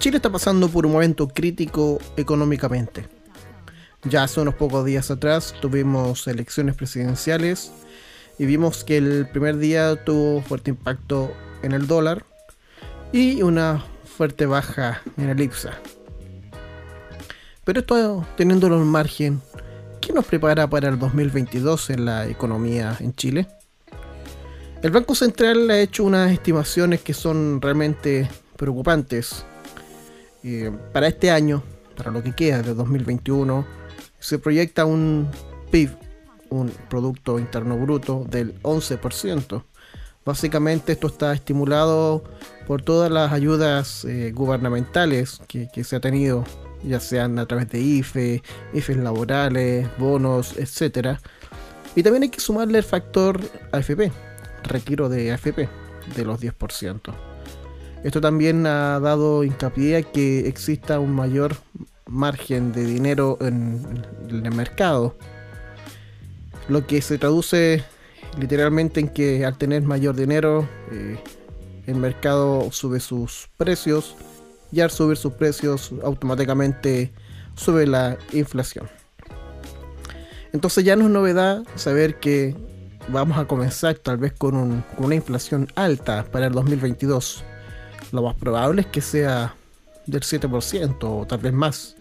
Chile está pasando por un momento crítico económicamente. Ya hace unos pocos días atrás tuvimos elecciones presidenciales y vimos que el primer día tuvo fuerte impacto en el dólar y una fuerte baja en el IPSA. Pero esto teniéndolo en margen, ¿qué nos prepara para el 2022 en la economía en Chile? El Banco Central ha hecho unas estimaciones que son realmente preocupantes. Eh, para este año, para lo que queda de 2021, se proyecta un PIB, un Producto Interno Bruto, del 11%. Básicamente esto está estimulado por todas las ayudas eh, gubernamentales que, que, se ha tenido, ya sean a través de IFE, IFEs laborales, bonos, etc. Y también hay que sumarle el factor AFP, retiro de AFP, de los 10%. Esto también ha dado hincapié a que exista un mayor margen de dinero en, el mercado. Lo que se traduce literalmente en que al tener mayor dinero, eh, el mercado sube sus precios y al subir sus precios automáticamente sube la inflación. Entonces ya no es novedad saber que vamos a comenzar tal vez con, con una inflación alta para el 2022 lo más probable es que sea del 7% o tal vez más.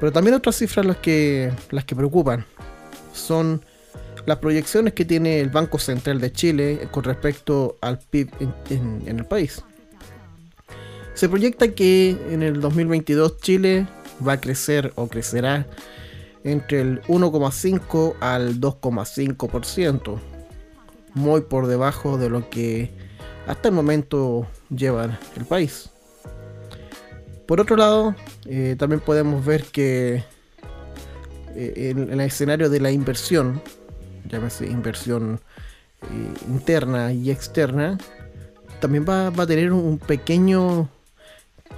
Pero también otras cifras las que, las que preocupan son las proyecciones que tiene el Banco Central de Chile con respecto al PIB en, en el país. Se proyecta que en el 2022 Chile va a crecer o crecerá entre el 1,5 al 2,5%, muy por debajo de lo que hasta el momento lleva el país. Por otro lado, eh, también podemos ver que eh, en, el escenario de la inversión, llámese inversión eh, interna y externa, también va, a tener un pequeño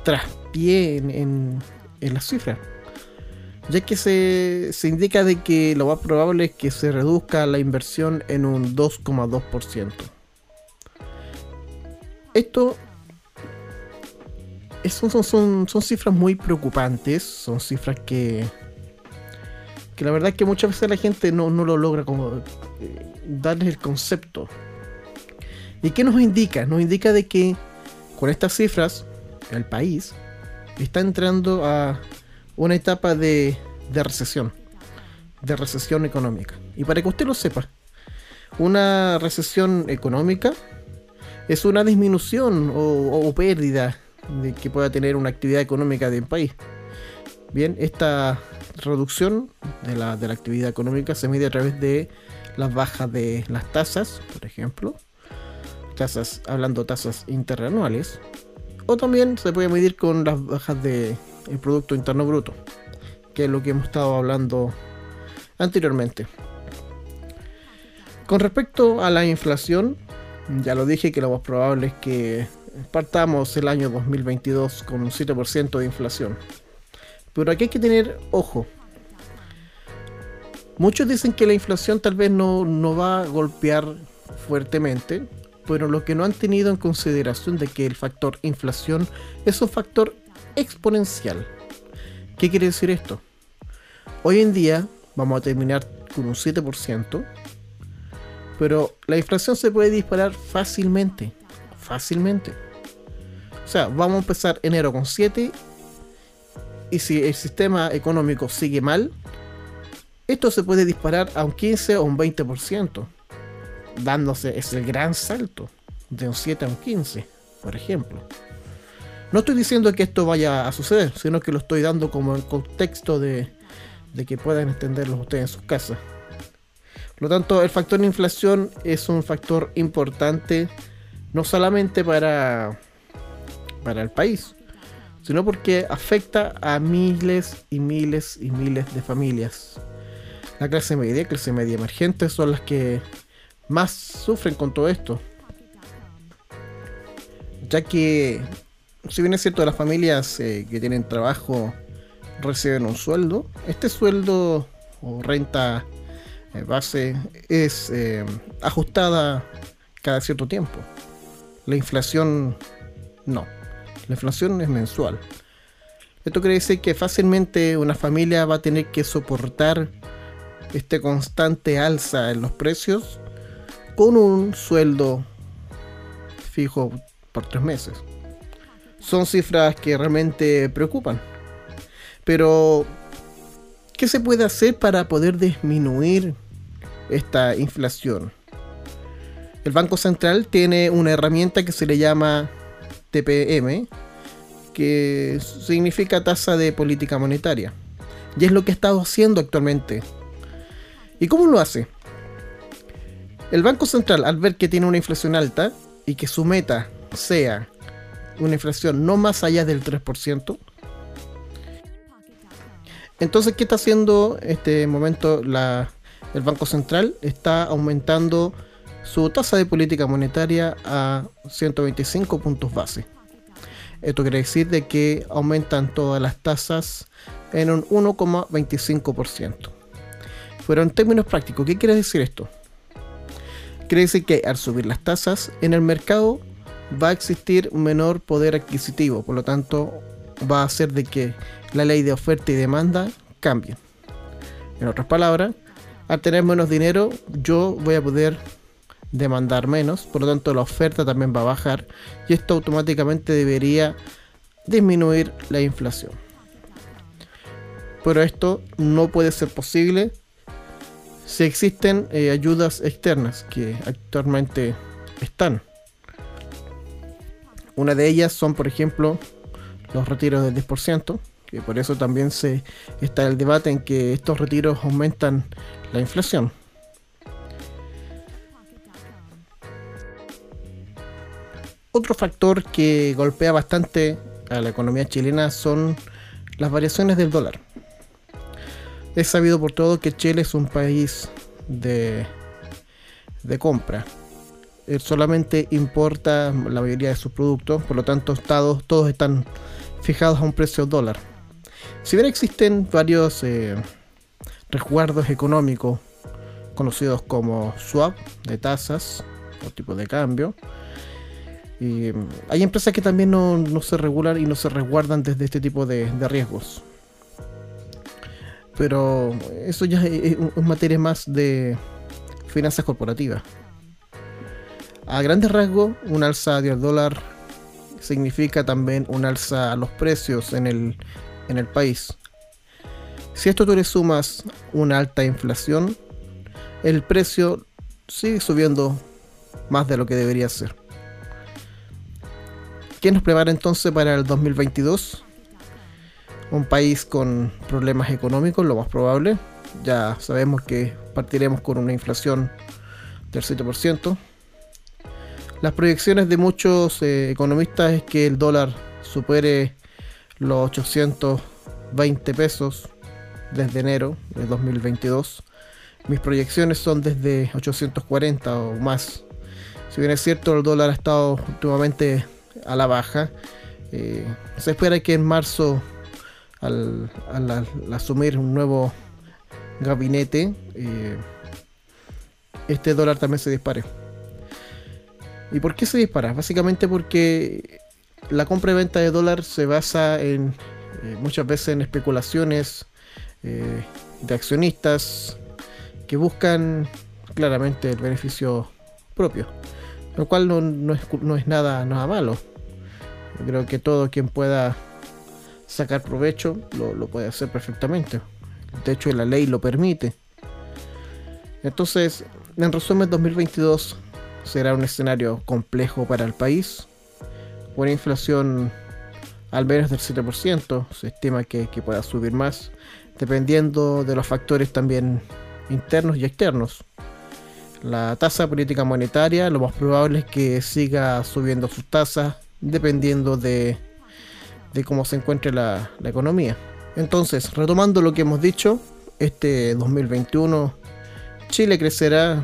traspié en las cifras ya que se, se, indica de que lo más probable es que se reduzca la inversión en un 2,2%. Esto son, son, son, cifras muy preocupantes, son cifras que, que la verdad es que muchas veces la gente no, lo logra como eh, darles el concepto. ¿Y qué nos indica? Nos indica de que con estas cifras el país está entrando a una etapa de, de recesión, de recesión económica. Y para que usted lo sepa, una recesión económica es una disminución o, pérdida de que pueda tener una actividad económica del país. Bien, esta reducción de la, de la actividad económica se mide a través de las bajas de las tasas, por ejemplo, tasas, hablando tasas interanuales, o también se puede medir con las bajas del Producto Interno Bruto, que es lo que hemos estado hablando anteriormente. Con respecto a la inflación, ya lo dije que lo más probable es que partamos el año 2022 con un 7% de inflación. Pero aquí hay que tener ojo. Muchos dicen que la inflación tal vez no, no va a golpear fuertemente, pero lo que no han tenido en consideración de que el factor inflación es un factor exponencial. ¿Qué quiere decir esto? Hoy en día vamos a terminar con un 7%, pero la inflación se puede disparar fácilmente. Fácilmente. O sea, vamos a empezar enero con 7. Y si el sistema económico sigue mal, esto se puede disparar a un 15 o un 20%. Dándose ese gran salto de un 7 a un 15, por ejemplo. No estoy diciendo que esto vaya a suceder, sino que lo estoy dando como el contexto de, de que puedan entenderlo ustedes en sus casas. Por lo tanto, el factor de inflación es un factor importante no solamente para, para el país, sino porque afecta a miles y miles y miles de familias. La clase media y clase media emergente son las que más sufren con todo esto. Ya que, si bien es cierto, las familias eh, que tienen trabajo reciben un sueldo, este sueldo o renta base es eh, ajustada cada cierto tiempo. La inflación no. La inflación es mensual. Esto quiere decir que fácilmente una familia va a tener que soportar este constante alza en los precios con un sueldo fijo por tres meses. Son cifras que realmente preocupan. Pero, ¿qué se puede hacer para poder disminuir esta inflación? El Banco Central tiene una herramienta que se le llama TPM, que significa tasa de política monetaria. Y es lo que ha estado haciendo actualmente. ¿Y cómo lo hace? El Banco Central, al ver que tiene una inflación alta y que su meta sea una inflación no más allá del 3%, entonces, ¿qué está haciendo este momento el Banco Central? Está aumentando su tasa de política monetaria a 125 puntos base. Esto quiere decir de que aumentan todas las tasas en un 1,25%. Pero en términos prácticos, ¿qué quiere decir esto? Quiere decir que al subir las tasas en el mercado va a existir menor poder adquisitivo, por lo tanto va a hacer de que la ley de oferta y demanda cambie. En otras palabras, al tener menos dinero yo voy a poder demandar menos, por lo tanto la oferta también va a bajar y esto automáticamente debería disminuir la inflación. Pero esto no puede ser posible si existen eh, ayudas externas que actualmente están. Una de ellas son, por ejemplo, los retiros del 10%, que por eso también se está el debate en que estos retiros aumentan la inflación. Otro factor que golpea bastante a la economía chilena son las variaciones del dólar. Es sabido por todo que Chile es un país de, de compra. Él solamente importa la mayoría de sus productos, por lo tanto todos están fijados a un precio dólar. Si bien existen varios eh, resguardos económicos conocidos como swap de tasas o tipo de cambio, hay empresas que también no, se regulan y no se resguardan desde este tipo de, riesgos. Pero eso ya es, materia más de finanzas corporativas. A grandes rasgos, un alza del dólar significa también un alza a los precios en el, en el país. Si esto tú le sumas una alta inflación, el precio sigue subiendo más de lo que debería ser. ¿Qué nos prepara entonces para el 2022? Un país con problemas económicos, lo más probable. Ya sabemos que partiremos con una inflación del 7%. Las proyecciones de muchos eh, economistas es que el dólar supere los 820 pesos desde enero de 2022. Mis proyecciones son desde 840 o más. Si bien es cierto, el dólar ha estado últimamente a la baja. Eh, se espera que en marzo, al, asumir un nuevo gabinete, eh, este dólar también se dispare. ¿Y por qué se dispara? Básicamente porque la compra y venta de dólar se basa en eh, muchas veces en especulaciones de accionistas que buscan claramente el beneficio propio lo cual no, es, nada, nada malo. creo que todo quien pueda sacar provecho lo, puede hacer perfectamente. De hecho, la ley lo permite. Entonces, en resumen, 2022 será un escenario complejo para el país. Una inflación al menos del 7%, se estima que, pueda subir más, dependiendo de los factores también internos y externos la tasa política monetaria, lo más probable es que siga subiendo sus tasas dependiendo de, cómo se encuentre la, economía. Entonces, retomando lo que hemos dicho, este 2021 Chile crecerá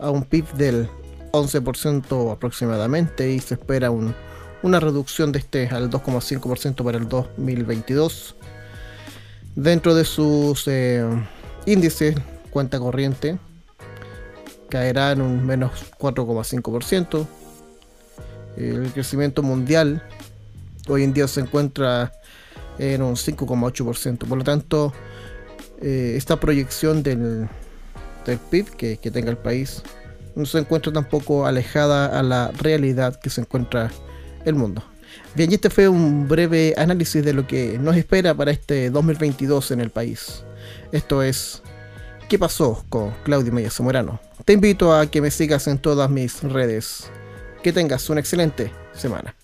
a un PIB del 11% aproximadamente y se espera una reducción de este al 2,5% para el 2022. Dentro de sus eh, índices cuenta corriente, caerá en un menos 4,5%. El crecimiento mundial hoy en día se encuentra en un 5,8%. Por lo tanto, eh, esta proyección del, PIB que, tenga el país no se encuentra tampoco alejada a la realidad que se encuentra el mundo. Bien, y este fue un breve análisis de lo que nos espera para este 2022 en el país. Esto es ¿Qué pasó con Claudio Meya Zamorano? Te invito a que me sigas en todas mis redes. Que tengas una excelente semana.